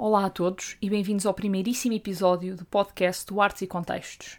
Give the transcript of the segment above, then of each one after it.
Olá a todos e bem-vindos ao primeiríssimo episódio do podcast do Artes e Contextos.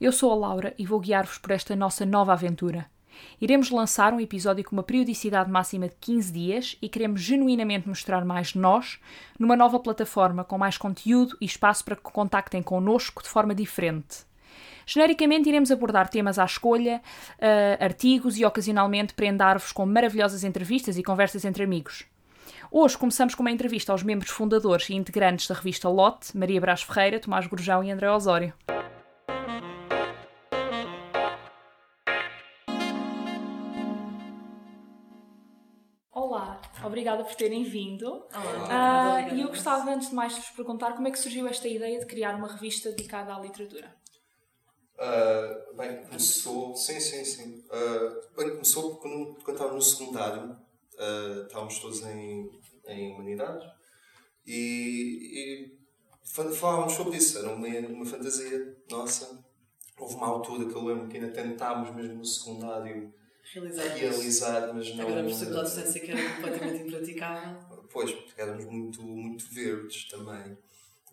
Eu sou a Laura e vou guiar-vos por esta nossa nova aventura. Iremos lançar um episódio com uma periodicidade máxima de 15 dias e queremos genuinamente mostrar mais nós numa nova plataforma com mais conteúdo e espaço para que contactem connosco de forma diferente. Genericamente, iremos abordar temas à escolha, uh, artigos e ocasionalmente prendar-vos com maravilhosas entrevistas e conversas entre amigos. Hoje começamos com uma entrevista aos membros fundadores e integrantes da revista Lote, Maria Brás Ferreira, Tomás Gurjão e André Osório. Olá, obrigada por terem vindo. Olá, uh, e eu gostava, antes de mais, de vos perguntar como é que surgiu esta ideia de criar uma revista dedicada à literatura. Uh, bem, começou. Sim, sim, sim. Uh, bem, começou quando, quando estava no secundário. Uh, estávamos todos em, em humanidades e, e falávamos sobre isso. Era uma, uma fantasia nossa. Houve uma altura que eu lembro que ainda tentámos, mesmo no secundário, realizar, realizar mas não. Agora, por pela distância que era completamente impraticável. Pois, porque éramos muito, muito verdes também.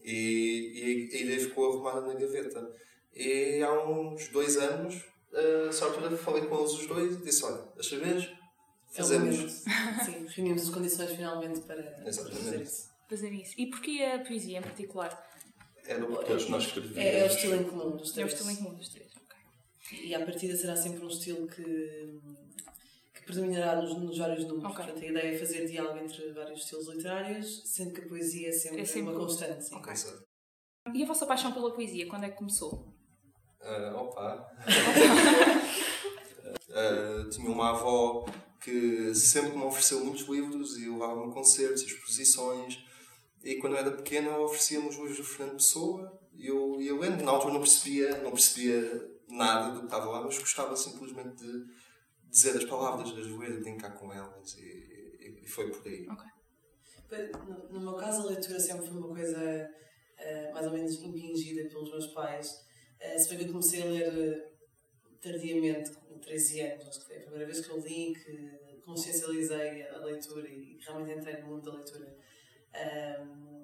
E, e a ideia ficou arrumada na gaveta. E há uns dois anos, a essa altura, falei com eles os dois e disse: Olha, desta vez fazemos. É Sim, reunimos as condições finalmente para Exatamente. fazer isso. Fazer isso. E porquê a poesia em particular? Era o que todos nós escrevíamos. É, é o estilo em comum dos É o três. estilo em comum dos três. ok. E à partida será sempre um estilo que, que predominará nos, nos vários números. Ok. Portanto, a ideia é fazer diálogo entre vários estilos literários, sendo que a poesia é sempre, É sempre uma um. constante. Sim. E a vossa paixão pela poesia, quando é que começou? Ah, opa! Ah, tinha uma avó que sempre me ofereceu muitos livros e levava-me a concertos, exposições. E quando eu era pequena, ela oferecia-me os livros do Fernando Pessoa. E eu, e eu lembro, na altura não percebia, não percebia nada do que estava lá, mas gostava simplesmente de dizer as palavras, de as ler brincar com elas. E, e- e foi por aí. No, no meu caso, a leitura sempre foi uma coisa eh, mais ou menos impingida pelos meus pais. Eh, se bem que eu comecei a ler tardiamente, com 13 anos, acho que foi a primeira vez que eu li, que consciencializei a leitura e realmente entrei no mundo da leitura. Ahm,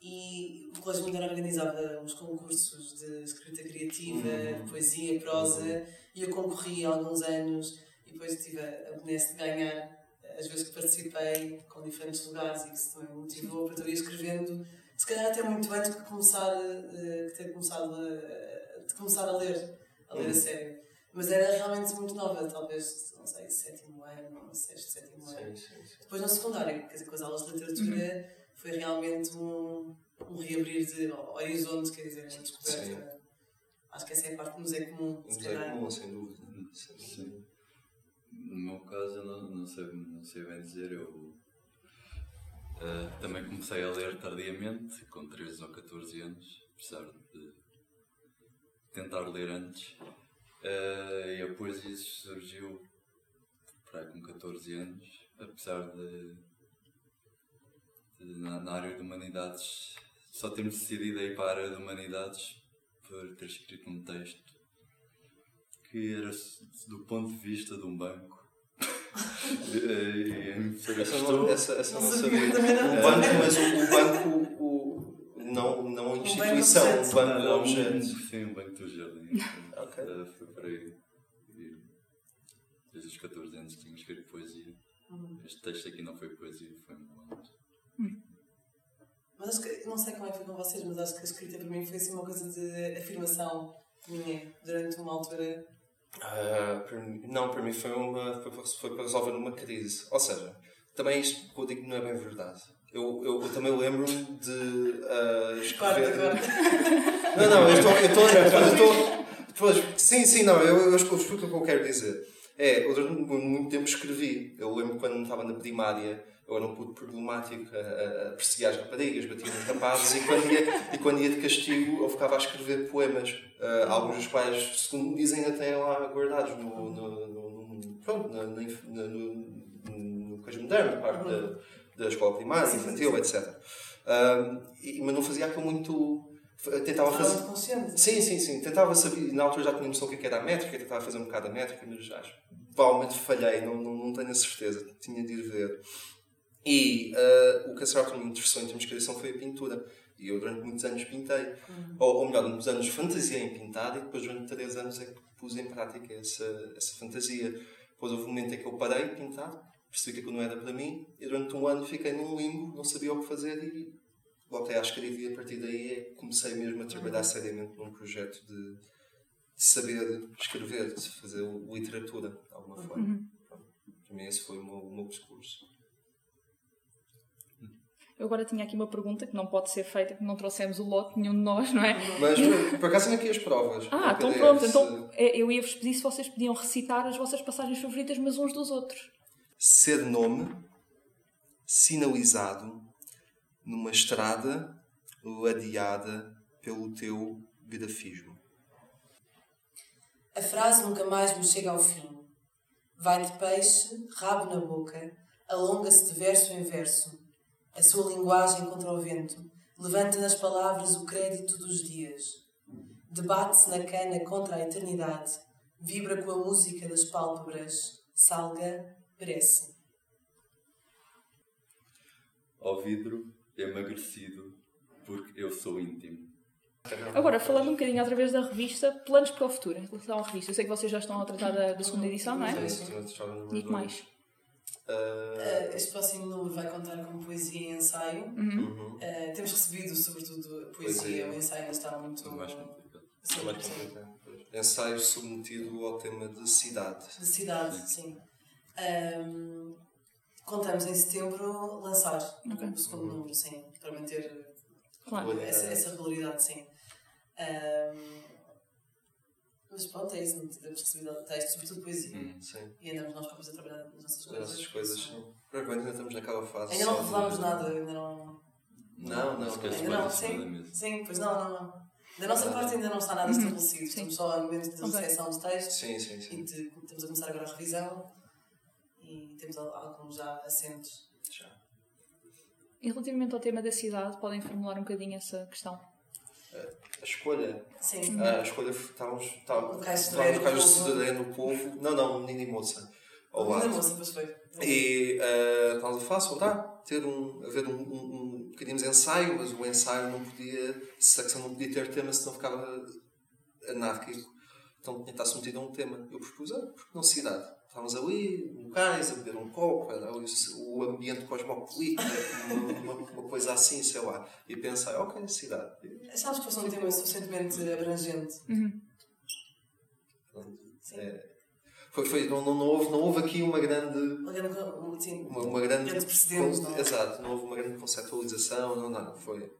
e o Colégio Mundial organizava uns concursos de escrita criativa, Uhum. poesia, prosa, e eu concorri há alguns anos e depois tive a a benesse de ganhar as vezes que participei com diferentes lugares e isso também me motivou, eu ia escrevendo, se calhar até muito antes de começar, eh, que ter começado a, de começar a ler, a ler a Uhum. sério. Mas era realmente muito nova, talvez, não sei, sétimo ano, sexto, sétimo ano. Sim, sim, sim. Depois no secundário, quer dizer, com as aulas de literatura, foi realmente um, um reabrir de horizontes, quer dizer, uma descoberta. Acho que essa é a parte do museu comum, se Mas é comum, sem dúvida. Sem dúvida. Sim. No meu caso, eu não, não, sei, não sei bem dizer. Eu eh, também comecei a ler tardiamente, com 13 ou 14 anos, apesar de tentar ler antes. Eh, e a poesia surgiu para com 14 anos, apesar de, de na, na área de humanidades só termos decidido ir para a área de humanidades por ter escrito um texto que era do ponto de vista de um banco. e, e Essa não, essa, essa não Não sabia. sabia, também não. O banco, mas o, o banco, não, não a instituição, o banco objeto. Sim, um banco do jardim. Ok. Eh, Foi por aí. E desde os 14 anos tinha escrito poesia. Este texto aqui não foi poesia, foi um conto. Mas acho que, não sei como é que foi com vocês, mas acho que a escrita para mim foi assim uma coisa de afirmação minha durante uma altura. Ah, para mim- não, para mim foi, uma, foi, para- foi para resolver uma crise. Ou seja, também isto que eu digo não é bem verdade. Eu, eu, eu também lembro-me de Corta, escrever. corta. Não, não, eu estou. Eu estou, eu estou sim, sim, não, eu, eu explico o que eu quero dizer. É, eu durante muito tempo escrevi. Eu lembro quando estava na primária, eu era um puto problemático a, a, perseguir as raparigas, batia nos rapazes e quando, ia, e quando ia de castigo eu ficava a escrever poemas. Ah, alguns dos quais, segundo me dizem, ainda têm lá guardados no, no, no, no- pronto, na, na, no, no da, da escola primária, Sim, infantil, sim. etc. Ah, e- mas não fazia aquilo muito. Tentava fazer. consciente. Sim, sim, sim. Tentava saber, na altura já tinha noção do que era a métrica, tentava fazer um bocado a métrica, mas acho provavelmente falhei, não, não, não tenho a certeza, tinha de ir ver. E uh, o que a certa me interessou em termos de criação foi a pintura. E eu durante muitos anos pintei. Ou, ou melhor, muitos anos fantasiei em pintar e depois durante três anos é que pus em prática essa, essa fantasia. Depois houve um momento em que eu parei de pintar, percebi que não era para mim e durante um ano fiquei num limbo, não sabia o que fazer e voltei à escrever e a partir daí é que comecei mesmo a trabalhar seriamente num projeto de, saber escrever, de fazer literatura de alguma forma. Pronto. Para mim esse foi o meu, o meu percurso. Eu agora tinha aqui uma pergunta que não pode ser feita porque não trouxemos o lote, nenhum de nós, não é? Mas por acaso tenho aqui as provas. Ah, então pronto. se- Então eh, eu ia-vos pedir se vocês podiam recitar as vossas passagens favoritas, mas uns dos outros. Ser nome sinalizado numa estrada ladeada pelo teu grafismo. A frase nunca mais me chega ao fim. Vai de peixe, rabo na boca, alonga-se de verso em verso. A sua linguagem contra o vento levanta nas palavras o crédito dos dias. Debate-se na cana contra a eternidade, vibra com a música das pálpebras, salga, perece. Ao vidro, emagrecido, porque eu sou íntimo. Agora, falando um bocadinho através da revista, planos para o futuro em relação à revista. Eu sei que vocês já estão a tratar da, da segunda edição, não é? Sim, sim, sim, já no número E que mais? Uh, este próximo número vai contar com poesia e ensaio. uhum. Uh, temos recebido, sobretudo, Poesia. O ensaio ainda está muito. Mais complicado. Sim, Mais complicado. Ensaio submetido ao tema de cidade. De cidade, sim. Um, contamos em setembro lançar Ok. o segundo número, sim, para manter Claro. Essa, essa regularidade, sim. Um, mas pronto, é isso, não temos recebido textos, sobretudo poesia. Hum. Sim. E andamos nós próprios a trabalhar nas nossas coisas. Essas coisas, sim. Por enquanto ainda estamos naquela fase. Ainda não revelámos nada, ainda não. Não, não, queres Ainda não, da sim. mesa. Sim, pois não, não, não. Da nossa Ah. parte ainda não está nada estabelecido. Sim. Estamos só a momentos de Ok. recepção de textos Sim, sim, e sim. de, estamos a começar agora a revisão e temos al- alguns já assentos. Já. E relativamente ao tema da cidade, podem formular um bocadinho essa questão. A escolha. Sim. A escolha estávamos. Estávamos No cais de no de Povo. Dré no povo. Não, não, menino e moça. Ao lado. moça, depois foi. E uh, estávamos a falar sobre ah, ter um, haver um, um, um queríamos ensaio, mas o ensaio não podia, a secção não podia ter tema, senão ficava anárquico. Então tinha que estar submetido a um tema. Eu propus, ah, porque não cidade? Estávamos ali, locais, a beber um copo, era o, ambiente cosmopolita, uma, uma, uma coisa assim, sei lá. E pensei, ok, cidade. E, Achámos que fosse um tema suficientemente abrangente. pronto, Sim. é, foi, foi, não, não, não, houve, não houve aqui uma grande Uma grande, uma, uma grande grande precedente, não é? exato não houve uma grande conceptualização não nada foi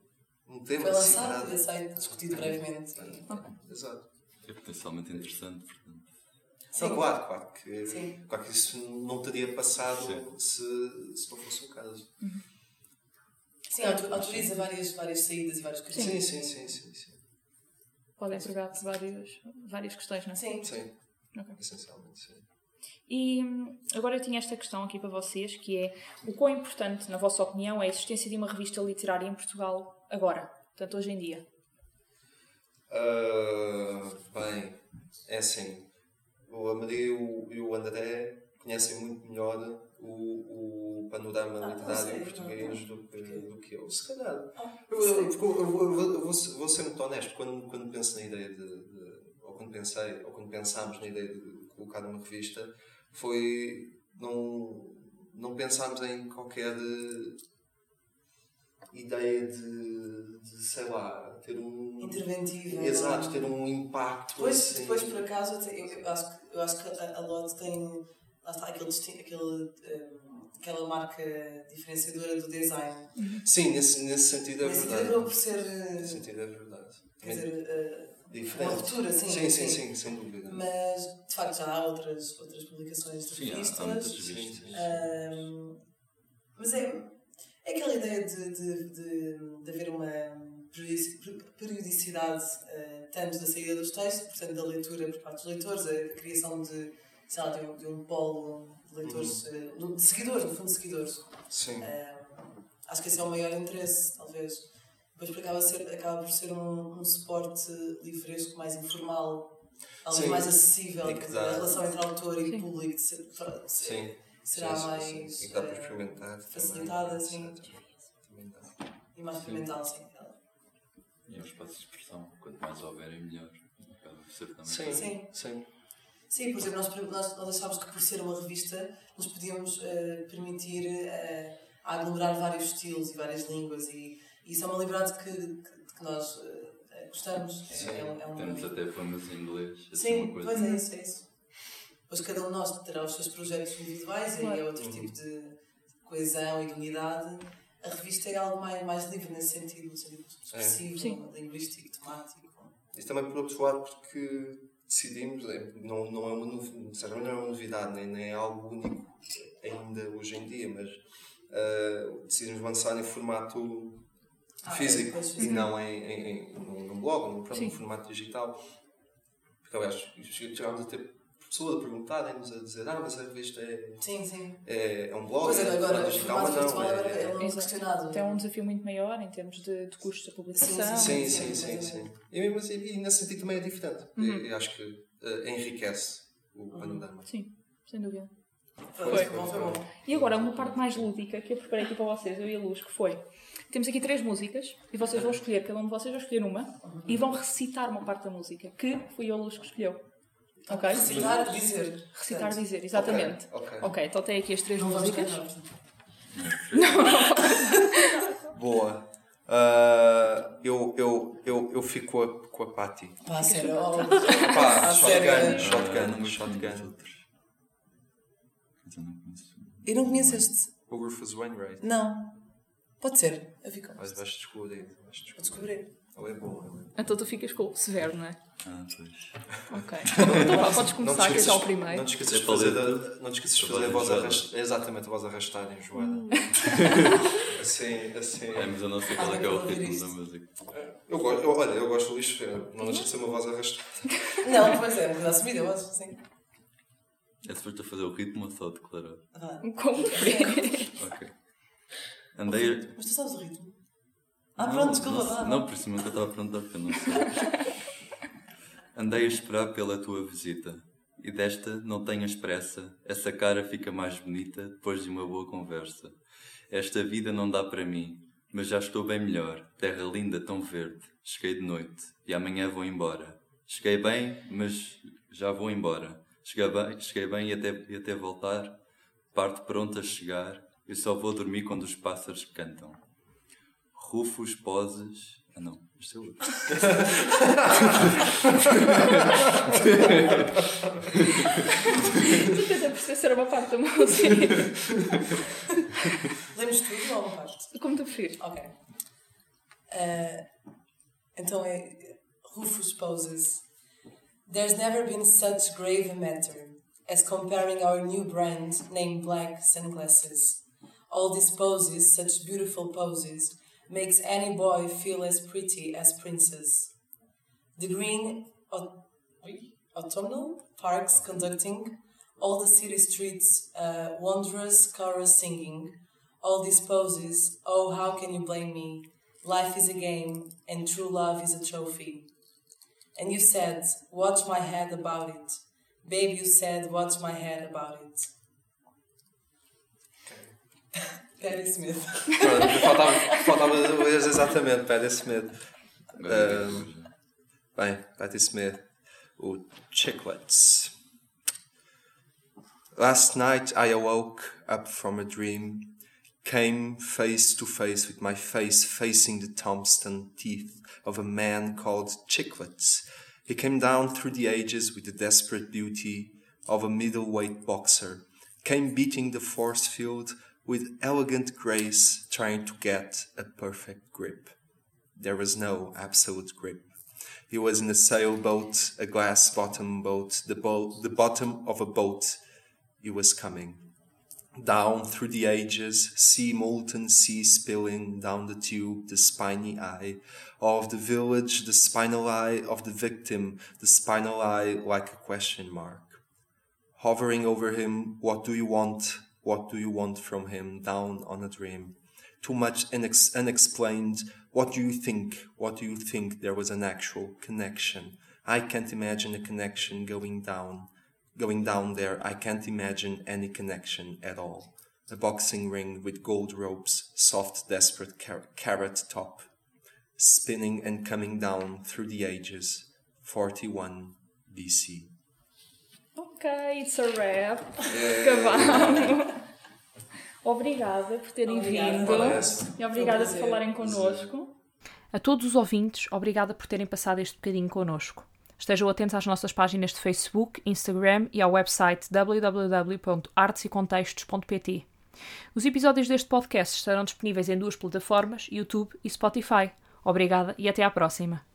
um tema Foi lançado e discutido brevemente. E, exato É potencialmente interessante, portanto. Sim. claro claro que Sim. claro que isso não teria passado Sim. se, se não fosse o caso sim, auto- autoriza várias, várias saídas e vários sim caminhos. sim sim sim sim Podem pegar várias, várias questões, não é? Sim. sim Ok. essencialmente sim E hum, agora eu tinha esta questão aqui para vocês, que é o quão importante, na vossa opinião, é a existência de uma revista literária em Portugal agora, portanto hoje em dia? Ah, bem é assim o Amadeu e o André conhecem muito melhor o, o panorama Ah, literário sei, português do, que, do que eu. Se calhar. Ah, Eu, eu, eu, vou, vou ser- vou ser muito honesto. Quando, quando penso na ideia de, de- Ou quando pensei, ou quando pensámos na ideia de colocar uma revista, foi. Não, não pensámos em qualquer ideia de, de, sei lá, ter um. Interventiva. Exato, ter um impacto. Depois, assim. depois por acaso, eu, eu- acho, que- eu acho que a, a Lot tem. Lá está aquele, aquele, hum, aquela marca diferenciadora do design. Sim, nesse, nesse sentido é Nesse sentido, verdade. acabou por ser. eh, Nesse sentido é verdade. Quer dizer, eh, Diferente. uma ruptura, sim, Sim, sim, sim. sim, sem dúvida. mas de facto já há outras, outras publicações de Sim, há, há muitas revistas. Revistas. Hum, mas é, é aquela ideia de, de, de, de haver uma periodici- periodicidade eh, tanto da saída dos textos, portanto da leitura por parte dos leitores, a criação de, sei lá, de, um, de um polo de leitores, eh, de seguidores, no fundo de seguidores. Sim. Hum, acho que esse é o maior interesse, talvez. Depois porque acaba, ser, acaba por ser um, um suporte livresco mais informal, algo mais acessível, dá- a relação entre autor e Sim. público de ser, de ser- Sim. Será sim, sim, mais sim. E dá para eh, experimentar. facilitada, também, sim. etc. Também dá. e mais experimental, sim. E é um espaço de expressão, quanto mais melhor. Por ser também. Sim, Sim. sim. Sim, por exemplo, nós, nós, nós achámos que por ser uma revista nos podíamos eh, permitir eh, aglomerar vários estilos e várias línguas e, e isso é uma liberdade que, que, que nós eh, gostamos. Sim. É, um- é um- Temos até poemas em inglês. assim, Sim, uma coisa. pois é isso, é isso. Pois cada um de nós terá os seus projetos individuais e aí é Claro. outro tipo de coesão e de unidade. A revista é algo mais, mais livre nesse sentido, no sentido expressivo, Sim. linguístico, temático. Isso também por outro lado porque decidimos, é, não, não é uma não é uma novidade, nem, nem é algo único ainda hoje em dia, mas ah, decidimos lançar em formato Ah, é, físico pois, e não em, em, em, num num blog, num Sim. formato digital. Porque aliás, chegámos a ter pessoas a perguntarem-nos, a dizer, ah, mas a revista é, Sim, sim. é, é um blog, Pois é é, agora o digital, mas não. É, é um questionado. Então é um desafio muito maior em termos de, de custos da publicação. Sim, Sim, sim, sim, sim. sim. E, mesmo assim, e nesse sentido também é diferente. Uhum. E, e acho que eh, enriquece o panorama. Sim, sem dúvida. Foi, Foi, foi bom, foi foi. bom. E agora, uma parte mais lúdica que eu preparei aqui para vocês, eu e a Luz, que foi... Temos aqui três músicas e vocês vão escolher, cada um de vocês vai escolher uma e vão recitar uma parte da música, que foi a Luz que escolheu. Ok? Recitar, dizer. Recitar, Portanto, dizer, exatamente. Ok, ok. Ok, então tem aqui as três Não músicas. cantar. Boa. Ah, eu, eu, eu, eu fico com a, com a Patty. Pá, sério. Pá, shotgun, não shotgun, os shotgun. eu não conheço. Não este. O Rufus Wainwright. Não. Pode ser. Eu fico. Mas Vou vais descobrir. Vais descobrir. Ele é bom. Ele é. Então tu ficas com o severo, não é? Ah, pois. Ok. Então vá, podes Não começar, que é o primeiro. não te esqueças de fazer, a, não te esqueças de fazer a voz arrastada. Exatamente, a voz arrastada, enjoada. assim, assim. É, mas eu não sei qual é que é o ritmo da música. Eu gosto, eu, olha, eu gosto do lixo, não deixa de ser uma voz arrastada. Não, pois é, mas assumida, eu acho. Sim. É suposto a fazer o ritmo ou só declarar? Vá. Como Ok. Andei a... Mas tu sabes o ritmo? Ah, pronto, desculpa. Não, não, vá. por isso nunca estava a perguntar porque eu não sei. Andei a esperar pela tua visita e desta não tenhas pressa. Essa cara fica mais bonita depois de uma boa conversa. Esta vida não dá para mim, mas já estou bem melhor. Terra linda, tão verde. Cheguei de noite e amanhã vou embora. Cheguei bem, mas já vou embora. Cheguei bem, cheguei bem e, até, e até voltar. Parte pronta a chegar. Eu só vou dormir quando os pássaros cantam. Rufos, poses. Ah, não, isto é outro. Tenta perceber se era uma parte da música. Lemos tudo ou uma parte? Como tu preferires. Ok. Eh, então é Rufus poses. There's never been such grave a matter as comparing our new brand named Black Sunglasses. All these poses, such beautiful poses, makes any boy feel as pretty as princess. The green au- autumnal parks conducting, all the city streets uh, wondrous chorus singing, all these poses, oh how can you blame me? Life is a game and true love is a trophy. And you said, watch my head about it. Babe, you said, watch my head about it. Patti Smith. Pronto, faltava, faltava ler exatamente, Patti Smith. Agora, Um, Bem, Patti Smith, o Chiclets. Last night I awoke up from a dream, came face to face with my face facing the Thompson teeth of a man called Chiclets. He came down through the ages with the desperate beauty of a middleweight boxer, came beating the force field with elegant grace, trying to get a perfect grip. There was no absolute grip. He was in a sailboat, a glass bottom boat, the, bo- the bottom of a boat. He was coming. Down through the ages, sea molten sea spilling down the tube, the spiny eye of the village, the spinal eye of the victim, the spinal eye like a question mark. Hovering over him, what do you want? What do you want from him? Down on a dream. Too much inex- unexplained. What do you think? What do you think there was an actual connection? I can't imagine a connection going down. Going down there, I can't imagine any connection at all. A boxing ring with gold ropes, soft, desperate car- carrot top, spinning and coming down through the ages. 41 BC. Ok, it's a wrap. Acabado. Obrigada por terem Obrigada. vindo. Essa. E obrigada por falarem connosco. A todos os ouvintes, obrigada por terem passado este bocadinho connosco. Estejam atentos às nossas páginas de Facebook, Instagram e ao website www.artesecontextos.pt. Os episódios deste podcast estarão disponíveis em duas plataformas, YouTube e Spotify. Obrigada e até à próxima.